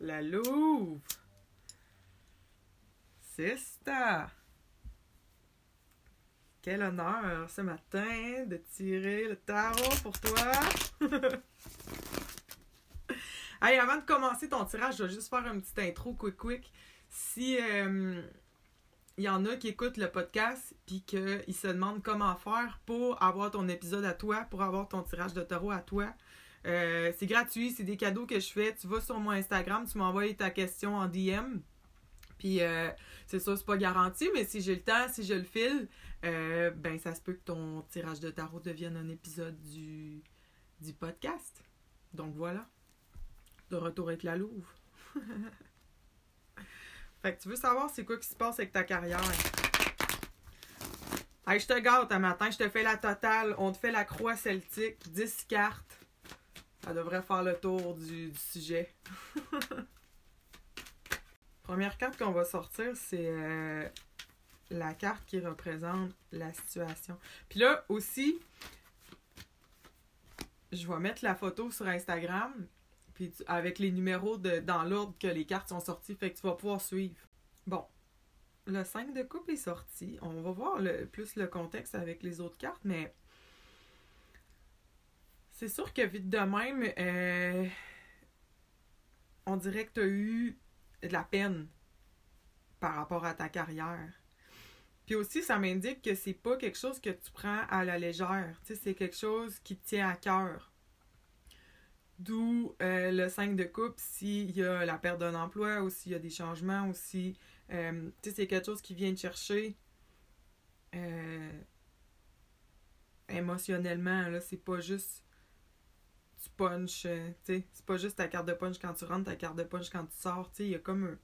La Louve. Ça. Quel honneur ce matin de tirer le tarot pour toi. hey, avant de commencer ton tirage, je vais juste faire une petite intro quick quick. Si euh, il y en a qui écoutent le podcast puis qu'ils se demandent comment faire pour avoir ton épisode à toi, pour avoir ton tirage de tarot à toi, euh, c'est gratuit, c'est des cadeaux que je fais. Tu vas sur mon Instagram, tu m'envoies ta question en DM. Puis euh, c'est ça, c'est pas garanti, mais si j'ai le temps, si je le file, euh, ben ça se peut que ton tirage de tarot devienne un épisode du, du podcast. Donc voilà. De retour avec la Louve. fait que tu veux savoir c'est quoi qui se passe avec ta carrière? Hey, je te gâte un matin, je te fais la totale. On te fait la croix celtique, 10 cartes. Ça devrait faire le tour du, du sujet. Première carte qu'on va sortir, c'est euh, la carte qui représente la situation. Puis là aussi, je vais mettre la photo sur Instagram, puis tu- avec les numéros de, dans l'ordre que les cartes sont sorties, fait que tu vas pouvoir suivre. Bon, le 5 de coupe est sorti. On va voir le, plus le contexte avec les autres cartes, mais c'est sûr que vite de même, euh, on dirait que tu as eu de la peine par rapport à ta carrière. Puis aussi, ça m'indique que c'est pas quelque chose que tu prends à la légère. Tu sais, c'est quelque chose qui te tient à cœur. D'où euh, le 5 de coupe, s'il y a la perte d'un emploi ou s'il y a des changements ou si euh, tu sais, c'est quelque chose qui vient te chercher émotionnellement. Là, c'est pas juste tu punch, euh, sais, c'est pas juste ta carte de punch quand tu rentres, ta carte de punch quand tu sors, il y a comme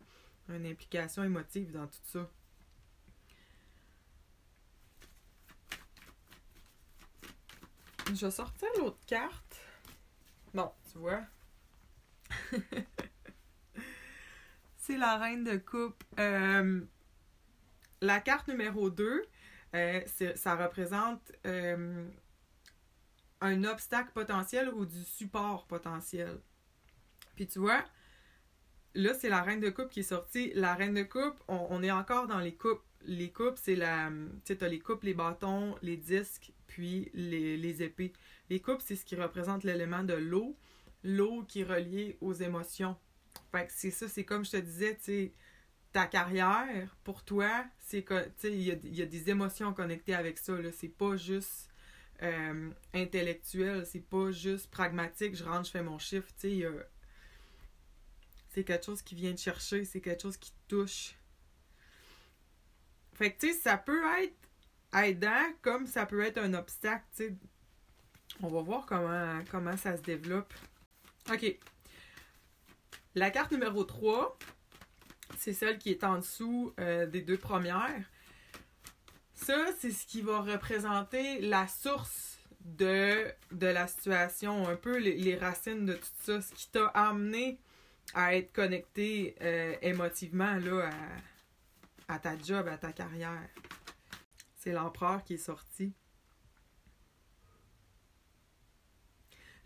un- une implication émotive dans tout ça. Je vais sortir l'autre carte. Bon, tu vois. c'est la reine de coupe. Euh, la carte numéro 2, euh, ça représente un obstacle potentiel ou du support potentiel. Puis tu vois, là, c'est la reine de coupe qui est sortie. La reine de coupe, on, est encore dans les coupes. Les coupes, c'est la. Tu sais, t'as les coupes, les bâtons, les disques, puis les, épées. Les coupes, c'est ce qui représente l'élément de l'eau. L'eau qui est reliée aux émotions. Fait que c'est ça, c'est comme je te disais, tu sais, ta carrière, pour toi, c'est que, tu sais, il y a, y a des émotions connectées avec ça, là. C'est pas juste euh, intellectuel, c'est pas juste pragmatique, je rentre, je fais mon chiffre, tu c'est quelque chose qui vient te chercher, c'est quelque chose qui te touche. Fait que, tu sais, ça peut être aidant comme ça peut être un obstacle, tu sais. On va voir comment, comment ça se développe. OK. La carte numéro 3, c'est celle qui est en dessous euh, des deux premières. Ça, c'est ce qui va représenter la source de, la situation, un peu les, racines de tout ça, ce qui t'a amené à être connecté euh, émotivement là, à, à ta job, à ta carrière. C'est l'empereur qui est sorti.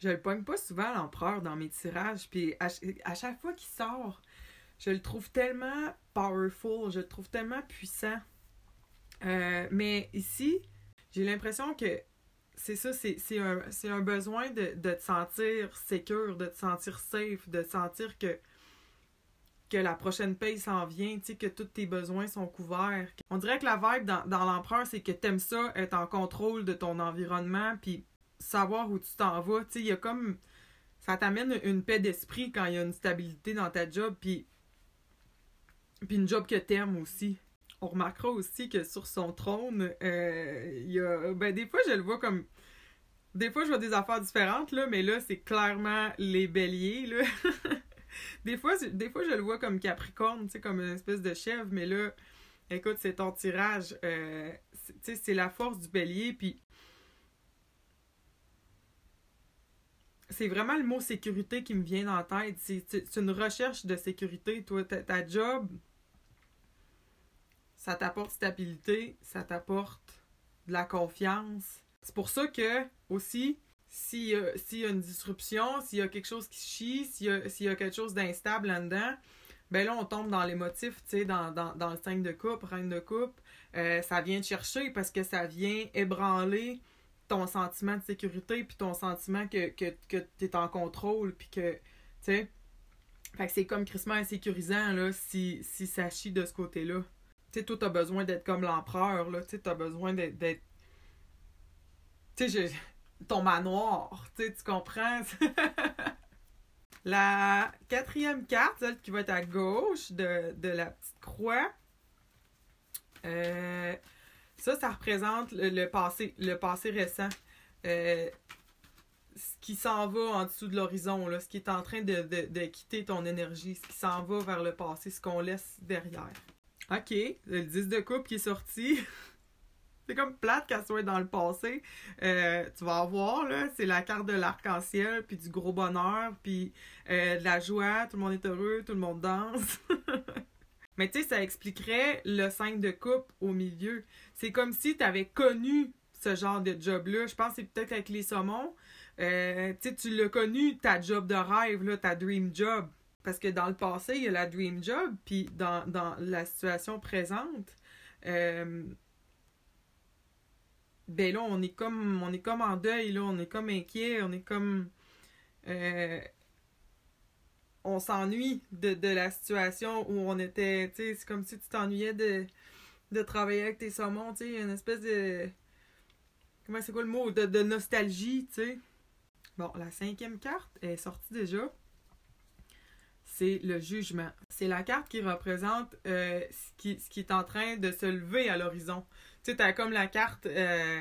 Je le pogne pas souvent, l'empereur, dans mes tirages. Puis à, à chaque fois qu'il sort, je le trouve tellement powerful, je le trouve tellement puissant. Euh, mais ici, j'ai l'impression que c'est ça, c'est un, un besoin de, de te sentir sécure, de te sentir safe, de sentir que, que la prochaine paye s'en vient, que tous tes besoins sont couverts. On dirait que la vibe dans, dans l'empereur, c'est que t'aimes ça, être en contrôle de ton environnement, puis savoir où tu t'en vas. Il y a comme. Ça t'amène une paix d'esprit quand il y a une stabilité dans ta job, puis. Puis une job que t'aimes aussi. On remarquera aussi que sur son trône, euh, il y a. Ben, des fois, je le vois comme. Des fois, je vois des affaires différentes, là, mais là, c'est clairement les béliers, là. des, fois, des fois, je le vois comme Capricorne, tu sais, comme une espèce de chèvre, mais là, écoute, c'est ton tirage. euh, tu sais, c'est la force du bélier, puis c'est vraiment le mot sécurité qui me vient dans la tête. C'est une recherche de sécurité. Toi, ta job, ça t'apporte stabilité, ça t'apporte de la confiance. C'est pour ça que, aussi, s'il y, a une disruption, s'il y a quelque chose qui chie, s'il y, a, quelque chose d'instable là-dedans, ben là, on tombe dans les motifs, tu sais, dans, le 5 de coupe, reine de coupe. Euh, ça vient te chercher parce que ça vient ébranler ton sentiment de sécurité, puis ton sentiment que, que, que tu es en contrôle, puis que, tu sais. Fait que c'est comme crissement insécurisant, là, si, si ça chie de ce côté-là. Tu sais, toi, t'as besoin d'être comme l'empereur, là, tu sais, t'as besoin d'être... Tu sais, ton manoir, tu sais, tu comprends? la quatrième carte, celle qui va être à gauche de, la petite croix, euh, ça, ça représente le, passé, le passé récent. Euh, ce qui s'en va en dessous de l'horizon, ce qui est en train de, de, quitter ton énergie, ce qui s'en va vers le passé, ce qu'on laisse derrière. OK, le 10 de coupe qui est sorti. c'est comme plate qu'elle soit dans le passé. Euh, tu vas voir, là, c'est la carte de l'arc-en-ciel, puis du gros bonheur, puis euh, de la joie, tout le monde est heureux, tout le monde danse. Mais tu sais, ça expliquerait le 5 de coupe au milieu. C'est comme si tu avais connu ce genre de job-là. Je pense que c'est peut-être avec les saumons. Euh, tu l'as connu, ta job de rêve, là, ta dream job. Parce que dans le passé, il y a la dream job, puis dans, la situation présente, euh, ben là, on est comme on est comme en deuil, là, on est comme inquiet, on est comme euh, on s'ennuie de, la situation où on était, tu sais, c'est comme si tu t'ennuyais de, de travailler avec tes saumons, tu sais, une espèce de... Comment c'est quoi le mot? De, de nostalgie, tu sais. Bon, la cinquième carte est sortie déjà. C'est le jugement. C'est la carte qui représente euh, ce, qui, est en train de se lever à l'horizon. Tu sais, t'as comme la carte... Euh,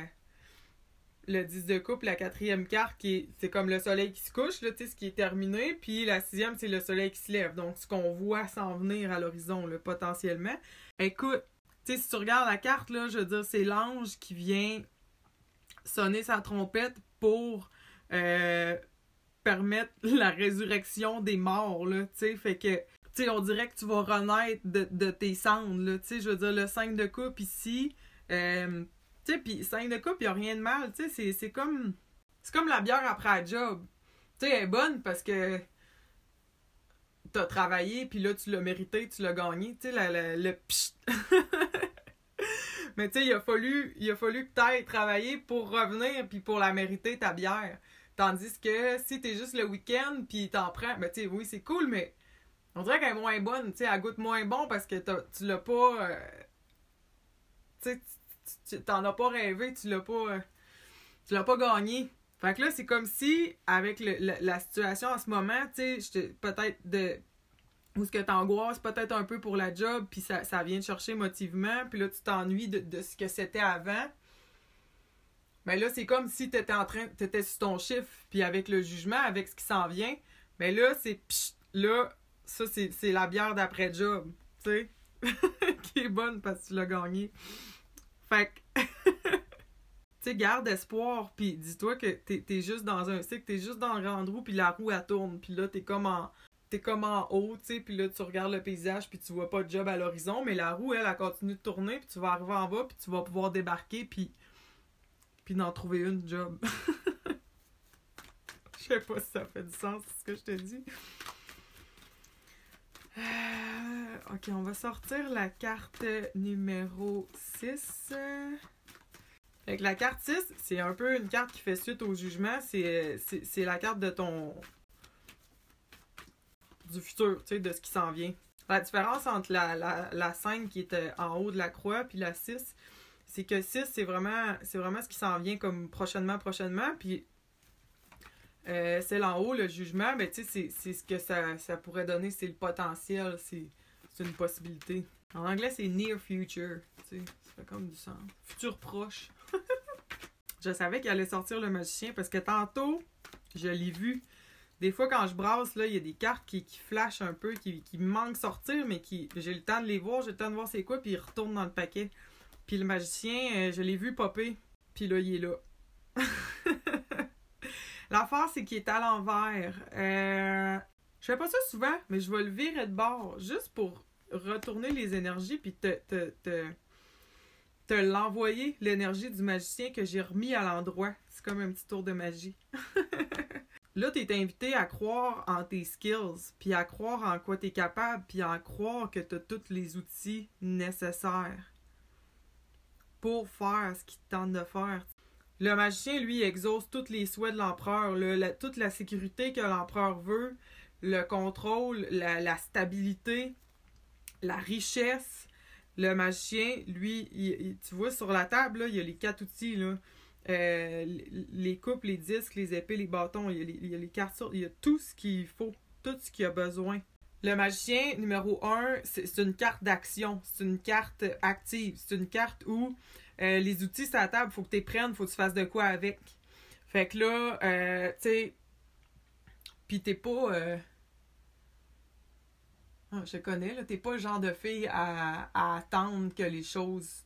le 10 de coupe, la quatrième carte, qui c'est comme le soleil qui se couche, là, ce qui est terminé, puis la sixième, c'est le soleil qui se lève. Donc, ce qu'on voit s'en venir à l'horizon, potentiellement. Écoute, tu sais, si tu regardes la carte, là, je veux dire, c'est l'ange qui vient sonner sa trompette pour euh, permettre la résurrection des morts, là, tu sais, fait que, tu sais, on dirait que tu vas renaître de, tes cendres, là, tu sais, je veux dire, le 5 de coupe ici, euh, tu sais, puis 5 de coupe, il a rien de mal, tu sais, c'est comme... C'est comme la bière après la job. Tu sais, elle est bonne parce que t'as travaillé, puis là, tu l'as mérité, tu l'as gagné. Tu sais, le pchit. Mais tu sais, il a fallu, il a fallu que t'ailles travailler pour revenir, puis pour la mériter, ta bière. Tandis que si t'es juste le week-end, puis t'en prends, ben tu sais, oui, c'est cool, mais on dirait qu'elle est moins bonne, tu sais, elle goûte moins bon parce que tu l'as pas... Euh, tu t'en as pas rêvé, tu l'as pas euh, tu l'as pas gagné. Fait que là, c'est comme si, avec la, situation en ce moment, tu sais, peut-être de. Ou ce que t'angoisses peut-être un peu pour la job, puis ça, ça vient te chercher motivement, puis là, tu t'ennuies de, ce que c'était avant. Mais là, c'est comme si t'étais en train. T'étais sur ton chiffre, puis avec le jugement, avec ce qui s'en vient. Mais là, c'est. Là, ça, c'est la bière d'après-job, tu sais, qui est bonne parce que tu l'as gagné. Fait que, tu sais, garde espoir, puis dis-toi que t'es es juste dans un cycle, t'es juste dans le grand roue, puis la roue, elle tourne, puis là, t'es comme en t'es comme en haut, tu sais, puis là, tu regardes le paysage, puis tu vois pas de job à l'horizon, mais la roue, elle, elle continue de tourner, puis tu vas arriver en bas, puis tu vas pouvoir débarquer, puis puis d'en trouver une job. Je sais pas si ça fait du sens, ce que je te dis. Euh, ok, on va sortir la carte numéro 6. Avec la carte 6, c'est un peu une carte qui fait suite au jugement. C'est la carte de ton. du futur, tu sais, de ce qui s'en vient. La différence entre la, la, la 5 qui euh, en haut de la croix puis la 6, c'est que 6, c'est vraiment, vraiment ce qui s'en vient comme prochainement, prochainement. Puis euh, celle en haut, le jugement, ben, c'est ce que ça, pourrait donner, c'est le potentiel, c'est une possibilité. En anglais, c'est near future. Ça fait comme du sens. Futur proche. je savais qu'il allait sortir le magicien parce que tantôt, je l'ai vu. Des fois, quand je brasse, là, il y a des cartes qui, qui flashent un peu, qui, qui manquent sortir, mais qui j'ai le temps de les voir, j'ai le temps de voir c'est quoi, puis ils retournent dans le paquet. Puis le magicien, euh, je l'ai vu popper, puis là, il est là. L'affaire, c'est qu'il est à l'envers. Euh, je fais pas ça souvent, mais je vais le virer de bord juste pour retourner les énergies puis te, te, te l'envoyer, l'énergie du magicien que j'ai remis à l'endroit. C'est comme un petit tour de magie. là, tu es invité à croire en tes skills, puis à croire en quoi tu es capable, puis à croire que tu as tous les outils nécessaires pour faire ce qu'il tente de faire. Le magicien, lui, exauce tous les souhaits de l'empereur, toute la sécurité que l'empereur veut, le contrôle, la, stabilité, la richesse. Le magicien, lui, tu vois sur la table, il y a les quatre outils. Euh, les coupes, les disques, les épées, les bâtons, il y a les, il y a les cartes, il y a tout ce qu'il faut, tout ce qu'il a besoin. Le magicien numéro 1, c'est une carte d'action, c'est une carte active, c'est une carte où euh, les outils sur la table, faut que tu les prennes, faut que tu fasses de quoi avec. Fait que là, euh, tu sais, pis t'es pas. Euh... Ah, je connais, là, t'es pas le genre de fille à, attendre que les choses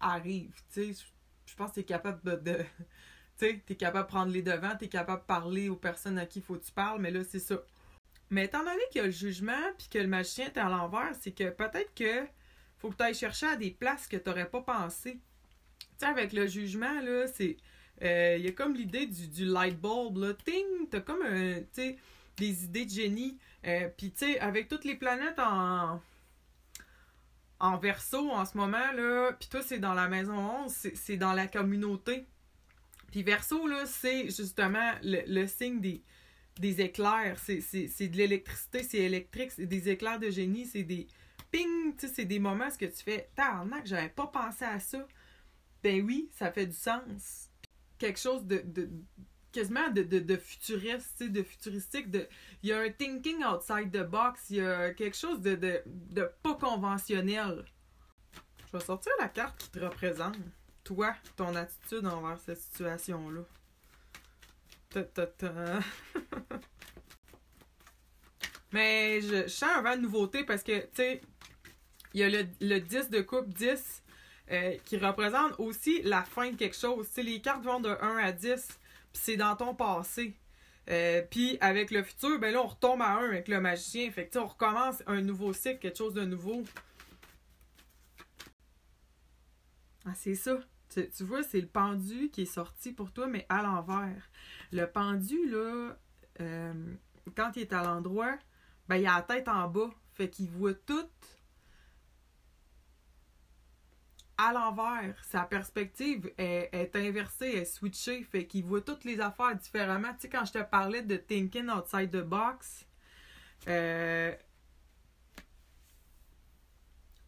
arrivent. Tu sais, je pense que t'es capable de. de tu sais, t'es capable de prendre les devants, t'es capable de parler aux personnes à qui il faut que tu parles, mais là, c'est ça. Mais étant donné qu'il y a le jugement puis que le magicien est à l'envers, c'est que peut-être que faut que tu ailles chercher à des places que tu n'aurais pas pensé. Tu sais, avec le jugement, là, c'est. Euh, il y a comme l'idée du, du light bulb, là. Ting! T'as comme un. Des idées de génie. Euh, Puis, tu sais, avec toutes les planètes en. En verso en ce moment, là. Puis toi, c'est dans la maison 11, c'est dans la communauté. Puis verso, là, c'est justement le, le signe des des éclairs, c'est de l'électricité, c'est électrique, c'est des éclairs de génie, c'est des ping, tu c'est des moments ce que tu fais, que j'avais pas pensé à ça. Ben oui, ça fait du sens. Quelque chose de, de quasiment de, de, de futuriste, de futuristique, de il y a un thinking outside the box, il y a quelque chose de, de, de pas conventionnel. Je vais sortir la carte qui te représente. Toi, ton attitude envers cette situation-là. Mais je, je, sens un vent de nouveauté parce que, tu sais, il y a le, le 10 de coupe 10 euh, qui représente aussi la fin de quelque chose. Tu sais, les cartes vont de 1 à 10, puis c'est dans ton passé. Euh, puis avec le futur, ben là, on retombe à 1 avec le magicien. Fait que, on recommence un nouveau cycle, quelque chose de nouveau. Ah, c'est ça. Tu, tu vois, c'est le pendu qui est sorti pour toi, mais à l'envers. Le pendu, là, euh, quand il est à l'endroit, ben, il a la tête en bas. Fait qu'il voit tout à l'envers. Sa perspective est, est, inversée, est switchée. Fait qu'il voit toutes les affaires différemment. Tu sais, quand je te parlais de thinking outside the box, euh,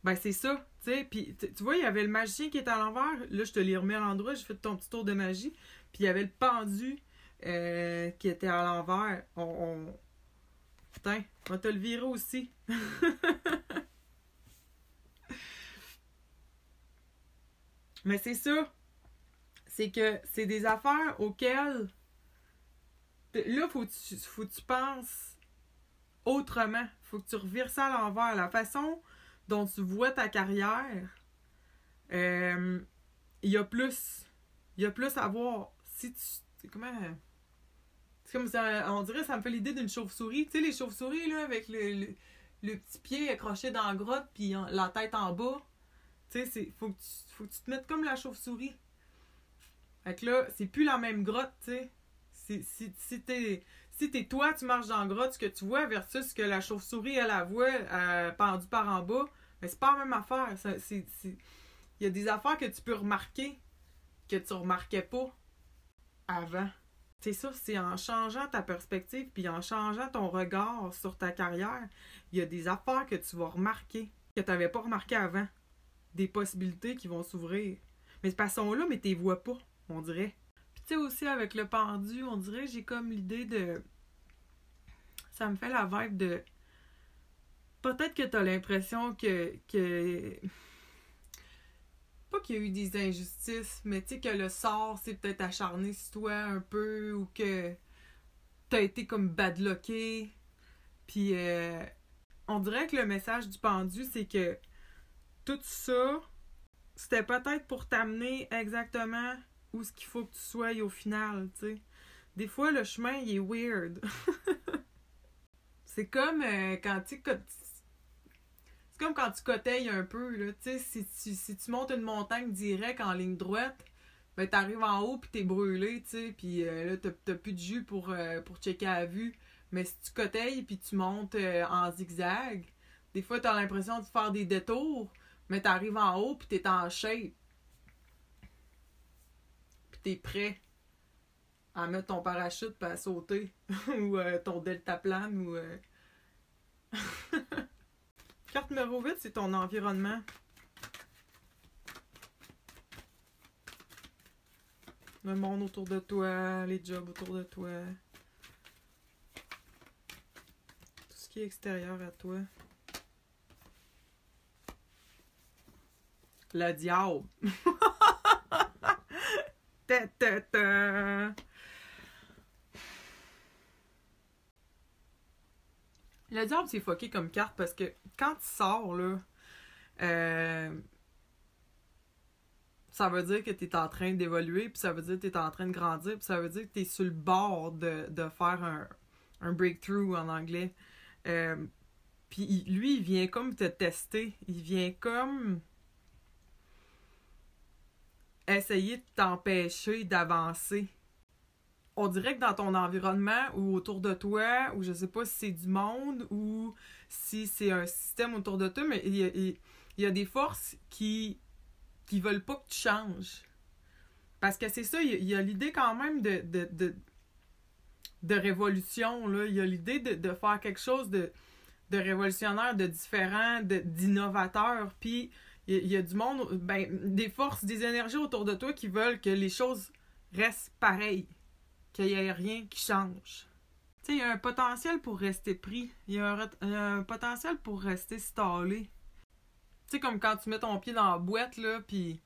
ben c'est ça. Tu sais, puis tu vois, il y avait le magicien qui était à l'envers. Là, je te l'ai remis à l'endroit. J'ai fait ton petit tour de magie. Puis il y avait le pendu euh, qui était à l'envers. On. Putain, on va te le virer aussi. Mais c'est ça. C'est que c'est des affaires auxquelles. Là, faut tu, faut que tu penses autrement. Faut que tu revires ça à l'envers. La façon dont tu vois ta carrière, euh, il y a plus. Il y a plus à voir. Si tu. Comment. C'est comme ça, on dirait, ça me fait l'idée d'une chauve-souris. Tu sais, les chauves-souris, là, avec le, le, petit pied accroché dans la grotte, puis la tête en bas. Tu sais, faut, que tu, faut que tu te mettes comme la chauve-souris. Fait que là, c'est plus la même grotte, tu sais. Si, si, si t'es si t'es toi, tu marches dans la grotte, ce que tu vois versus ce que la chauve-souris, elle, la voit euh, pendue par en bas, mais c'est pas la même affaire. Il y a des affaires que tu peux remarquer que tu remarquais pas avant. C'est ça, c'est en changeant ta perspective puis en changeant ton regard sur ta carrière, il y a des affaires que tu vas remarquer que tu n'avais pas remarqué avant. Des possibilités qui vont s'ouvrir. Mais ce sont là, mais tu les vois pas, on dirait. Puis tu sais aussi avec le pendu, on dirait j'ai comme l'idée de. Ça me fait la vibe de. Peut-être que tu l'impression que. que pas qu'il y a eu des injustices, mais tu sais que le sort s'est peut-être acharné sur toi un peu ou que t'as été comme badlocké. Puis euh, on dirait que le message du pendu, c'est que tout ça, c'était peut-être pour t'amener exactement où ce qu'il faut que tu sois au final, tu sais. Des fois, le chemin, il est weird. c'est comme euh, quand tu comme quand tu coteilles un peu, là. Tu sais, si tu, si tu montes une montagne direct en ligne droite, ben t'arrives en haut puis t'es brûlé, tu sais, puis euh, là, t'as plus de jus pour, euh, pour checker à vue. Mais si tu coteilles puis tu montes euh, en zigzag, des fois t'as l'impression de faire des détours, mais t'arrives en haut puis t'es en shape. Puis t'es prêt à mettre ton parachute puis à sauter. ou ton deltaplane ou... Carte numéro 8, c'est ton environnement. Le monde autour de toi, les jobs autour de toi. Tout ce qui est extérieur à toi. Le diable. ta, ta, ta. Le diable, c'est fucké comme carte parce que quand tu sors, là, euh, ça veut dire que tu es en train d'évoluer, puis ça veut dire que tu es en train de grandir, puis ça veut dire que tu es sur le bord de, faire un, un breakthrough en anglais. Euh, puis lui, il vient comme te tester. Il vient comme essayer de t'empêcher d'avancer on dirait que dans ton environnement ou autour de toi, ou je sais pas si c'est du monde ou si c'est un système autour de toi, mais il y a, des forces qui qui veulent pas que tu changes. Parce que c'est ça, il y a, l'idée quand même de, de, révolution, là. Il y a l'idée de, faire quelque chose de, de révolutionnaire, de différent, d'innovateur. Puis il y, a du monde, ben, des forces, des énergies autour de toi qui veulent que les choses restent pareilles qu'il n'y ait rien qui change. Tu sais, il y a un potentiel pour rester pris. Il y, a un, potentiel pour rester stallé. Tu sais, comme quand tu mets ton pied dans la boîte, là, puis...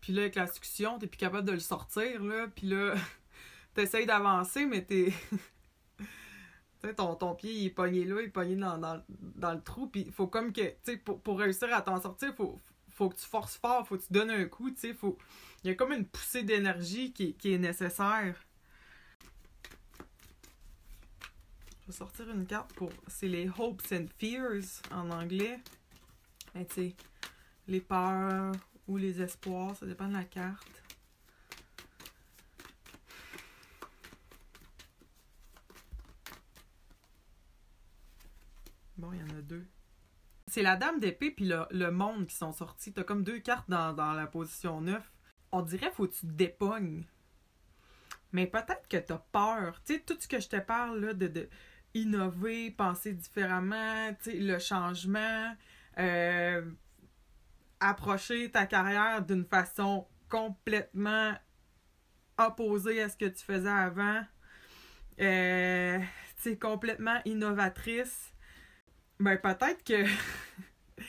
Puis là, avec la succion, t'es plus capable de le sortir, là. Puis là, t'essayes d'avancer, mais t'es... tu sais, ton, ton pied, il est pogné là, il est pogné dans, dans, le trou. Puis il faut comme que... Tu sais, pour, pour réussir à t'en sortir, faut, faut que tu forces fort, faut que tu donnes un coup, tu sais, faut... Il y a comme une poussée d'énergie qui, est nécessaire. Je vais sortir une carte pour... C'est les Hopes and Fears en anglais. Ben, tu sais, les peurs ou les espoirs, ça dépend de la carte. Bon, il y en a deux. C'est la dame d'épée puis le, monde qui sont sortis. T'as comme deux cartes dans, la position 9. On dirait faut que tu te dépognes. Mais peut-être que t'as peur. Tu sais, tout ce que je te parle là, de, de innover, penser différemment, le changement, euh, approcher ta carrière d'une façon complètement opposée à ce que tu faisais avant. Euh, complètement innovatrice ben, peut-être que.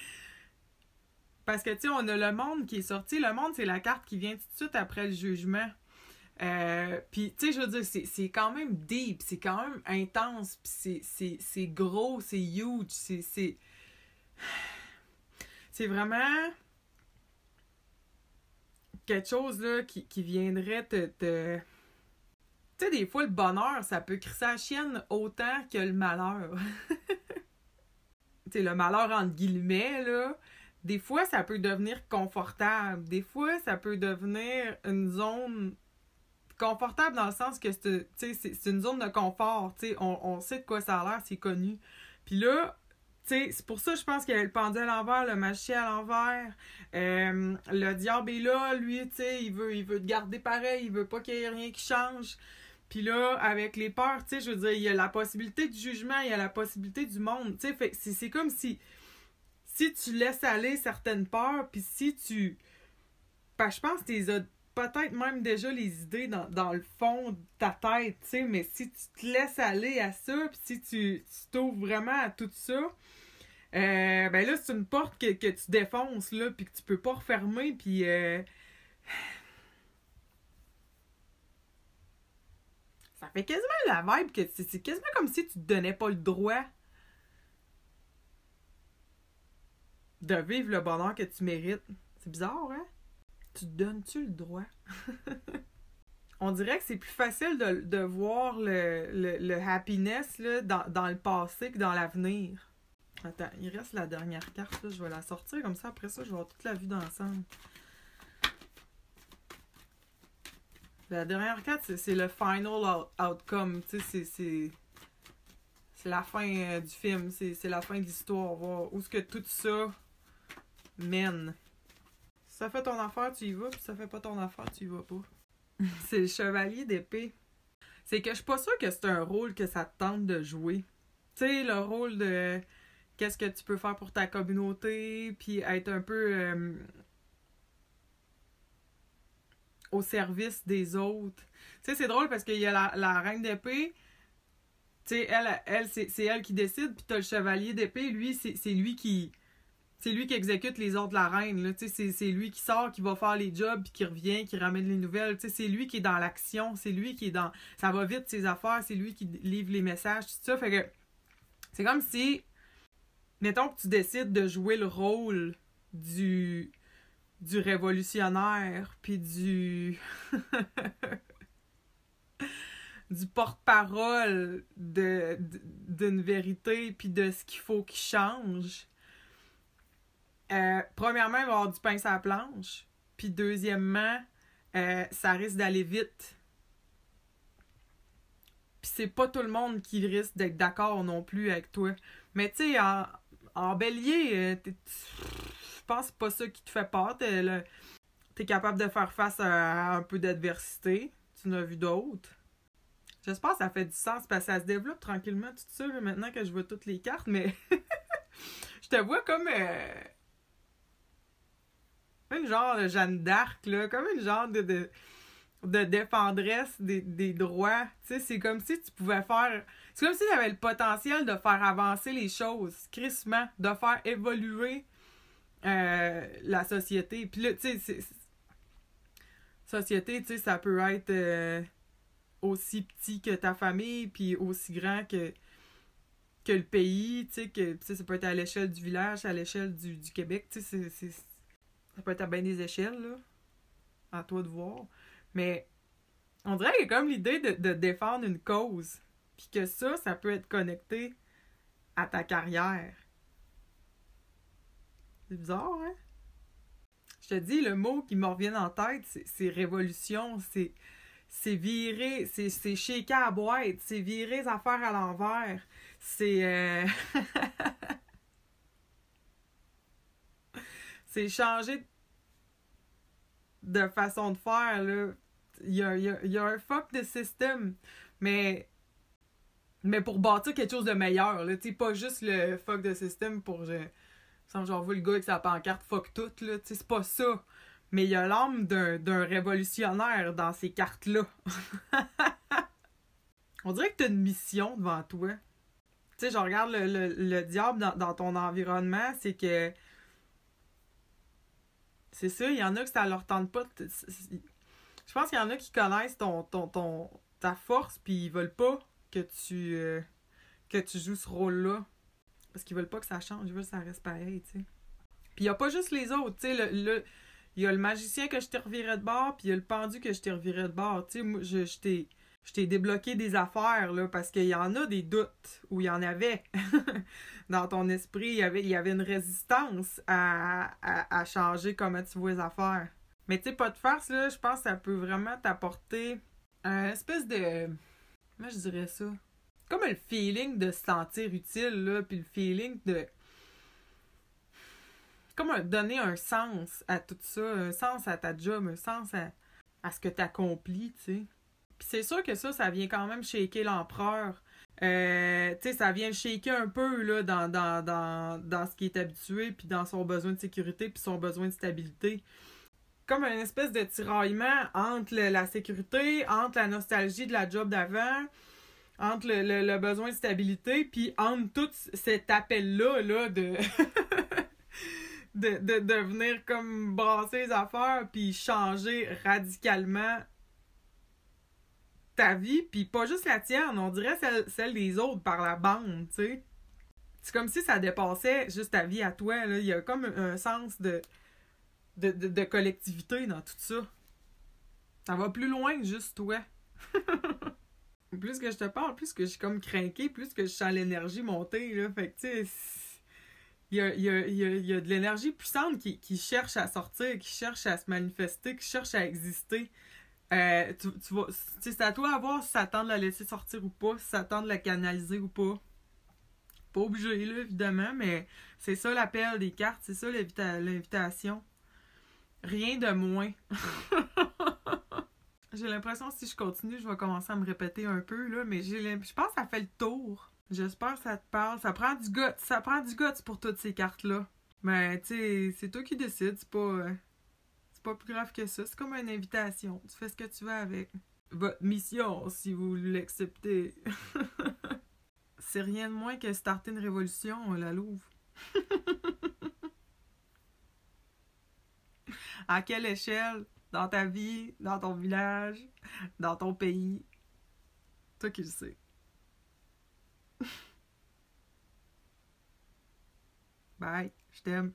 Parce que, tu sais, on a le monde qui est sorti. Le monde, c'est la carte qui vient tout de suite après le jugement. Euh, puis, tu sais, je veux dire, c'est quand même deep, c'est quand même intense, puis c'est gros, c'est huge, c'est. C'est vraiment quelque chose là, qui, qui viendrait te. te... Tu sais, des fois, le bonheur, ça peut crisser la chienne autant que le malheur. le malheur entre guillemets, là, des fois, ça peut devenir confortable. Des fois, ça peut devenir une zone confortable dans le sens que c'est une zone de confort. On, on sait de quoi ça a l'air, c'est connu. Puis là, c'est pour ça je pense qu'il y a le pendule à l'envers, le magicien à l'envers. Euh, le diable est là, lui, il veut, il veut te garder pareil, il veut pas qu'il y ait rien qui change. Puis là, avec les peurs, tu sais, je veux dire, il y a la possibilité du jugement, il y a la possibilité du monde, tu sais, c'est comme si si tu laisses aller certaines peurs, puis si tu... Ben, je pense que tu as peut-être même déjà les idées dans, le fond de ta tête, tu sais, mais si tu te laisses aller à ça, puis si tu t'ouvres vraiment à tout ça, euh, ben là, c'est une porte que, tu défonces, là, puis que tu peux pas refermer, puis... Euh, Ça fait quasiment la vibe que c'est quasiment comme si tu te donnais pas le droit de vivre le bonheur que tu mérites. C'est bizarre, hein? Tu te donnes-tu le droit? On dirait que c'est plus facile de, voir le, le, happiness là, dans, dans, le passé que dans l'avenir. Attends, il reste la dernière carte, là. Je vais la sortir comme ça. Après ça, je vais avoir toute la vue d'ensemble. La dernière carte, c'est- le final out- outcome. Tu sais, c'est- la fin euh, du film. C'est la fin de l'histoire. Voir où est-ce que tout ça mène. Si ça fait ton affaire, tu y vas. Puis si ça fait pas ton affaire, tu y vas pas. c'est le chevalier d'épée. C'est que je suis pas sûre que c'est un rôle que ça te tente de jouer. Tu sais, le rôle de qu'est-ce que tu peux faire pour ta communauté, puis être un peu euh, au service des autres. Tu sais, c'est drôle parce qu'il y a la, reine d'épée, tu sais, elle, elle c'est elle qui décide, puis t'as le chevalier d'épée, lui, c'est lui qui... C'est lui qui exécute les ordres de la reine, c'est- lui qui sort, qui va faire les jobs, puis qui revient, qui ramène les nouvelles, c'est lui qui est dans l'action, c'est lui qui est dans... Ça va vite, ses affaires, c'est lui qui livre les messages, tout ça, fait que... C'est comme si mettons que tu décides de jouer le rôle du du révolutionnaire puis du du porte-parole d'une vérité puis de ce qu'il faut qu'il change. Euh, premièrement il va y avoir du pain sur la planche puis deuxièmement euh, ça risque d'aller vite. Puis c'est pas tout le monde qui risque d'être d'accord non plus avec toi. Mais tu sais en en bélier, euh, t'es- pense pas ça qui te fait peur. T'es le- t'es capable de faire face à un peu d'adversité. Tu en as vu d'autres. J'espère que ça fait du sens parce que ça se développe tranquillement tout ça là, maintenant que je vois toutes les cartes, mais je te vois comme euh, une genre de Jeanne d'Arc, là, comme une genre de, de, de défendresse des, des droits. Tu sais, c'est comme si tu pouvais faire c'est comme si tu avais le potentiel de faire avancer les choses, crissement, de faire évoluer euh, la société. Puis là, tu sais, société, tu sais, ça peut être euh, aussi petit que ta famille, puis aussi grand que, que le pays, tu sais, que ça peut être à l'échelle du village, à l'échelle du, du Québec, tu sais, ça peut être à bien des échelles, là. À toi de voir. Mais on dirait qu'il y a comme l'idée de, de défendre une cause. Puis que ça, ça peut être connecté à ta carrière. C'est bizarre, hein? Je te dis, le mot qui me revient en tête, c'est- révolution, c'est c'est virer, c'est shaker à boîte, c'est virer les affaires à l'envers, c'est... euh, c'est changer de façon de faire, là. Il y a, y a- y a un fuck de système, mais mais pour bâtir quelque chose de meilleur, là, tu sais, pas juste le fuck de système pour, je, semble genre, vu le gars avec sa pancarte fuck tout, là, tu sais, c'est pas ça. Mais il y a l'âme d'un, révolutionnaire dans ces cartes-là. On dirait que t'as une mission devant toi. Tu sais, je regarde le, le, le diable dans, dans ton environnement, c'est que. C'est ça, il y en a que ça leur tente pas. Je pense qu'il y en a qui connaissent ton, ton, ton, ta force, puis ils veulent pas que tu euh, que tu joues ce rôle-là. Parce qu'ils veulent pas que ça change, ils veulent que ça reste pareil, tu sais. Puis il y a pas juste les autres, tu sais, le, le- il y a le magicien que je t'ai reviré de bord, puis il y a le pendu que je t'ai reviré de bord, tu sais, moi, je, je t'ai je t'ai débloqué des affaires, là, parce qu'il y en a des doutes, ou il y en avait dans ton esprit, il y avait, y avait une résistance à, à, à changer comment tu vois les affaires. Mais tu sais, pas de farce, là, je pense que ça peut vraiment t'apporter un espèce de... Comment je dirais ça? Comme le feeling de se sentir utile, là, puis le feeling de... Comme un- donner un sens à tout ça, un sens à ta job, un sens à, à ce que tu tu sais. Puis c'est sûr que ça, ça vient quand même shaker l'empereur. Euh, tu sais, ça vient le shaker un peu, là, dans, dans, dans, dans ce qui est habitué, puis dans son besoin de sécurité, puis son besoin de stabilité comme une espèce de tiraillement entre la sécurité, entre la nostalgie de la job d'avant, entre le, le- le besoin de stabilité, puis entre tout cet appel-là là, de, de, de, de venir comme brasser les affaires, puis changer radicalement ta vie, puis pas juste la tienne, on dirait celle, celle des autres par la bande, tu sais. C'est comme si ça dépassait juste ta vie à toi, là. Il y a comme un sens de de, de, de collectivité dans tout ça. Ça va plus loin que juste toi. plus que je te parle, plus que je suis comme craqué, plus que je sens l'énergie monter, là. Fait que, tu sais, il y a, y a, il y a, de l'énergie puissante qui, qui, cherche à sortir, qui cherche à se manifester, qui cherche à exister. Euh, tu, tu c'est à toi à voir si ça tente de la laisser sortir ou pas, si ça tente de la canaliser ou pas. Pas obligé, là, évidemment, mais c'est ça l'appel des cartes, c'est ça l'invitation. Rien de moins. j'ai l'impression que si je continue, je vais commencer à me répéter un peu, là, mais j'ai je pense que ça fait le tour. J'espère que ça te parle. Ça prend du guts. Ça prend du guts pour toutes ces cartes-là. Mais, tu sais, c'est toi qui décides. C'est pas... Euh, c'est pas plus grave que ça. C'est comme une invitation. Tu fais ce que tu veux avec. Votre mission, si vous l'acceptez. c'est rien de moins que starter une révolution, la Louve. à quelle échelle? Dans ta vie, dans ton village, dans ton pays? Toi qui le sais. Bye, je t'aime.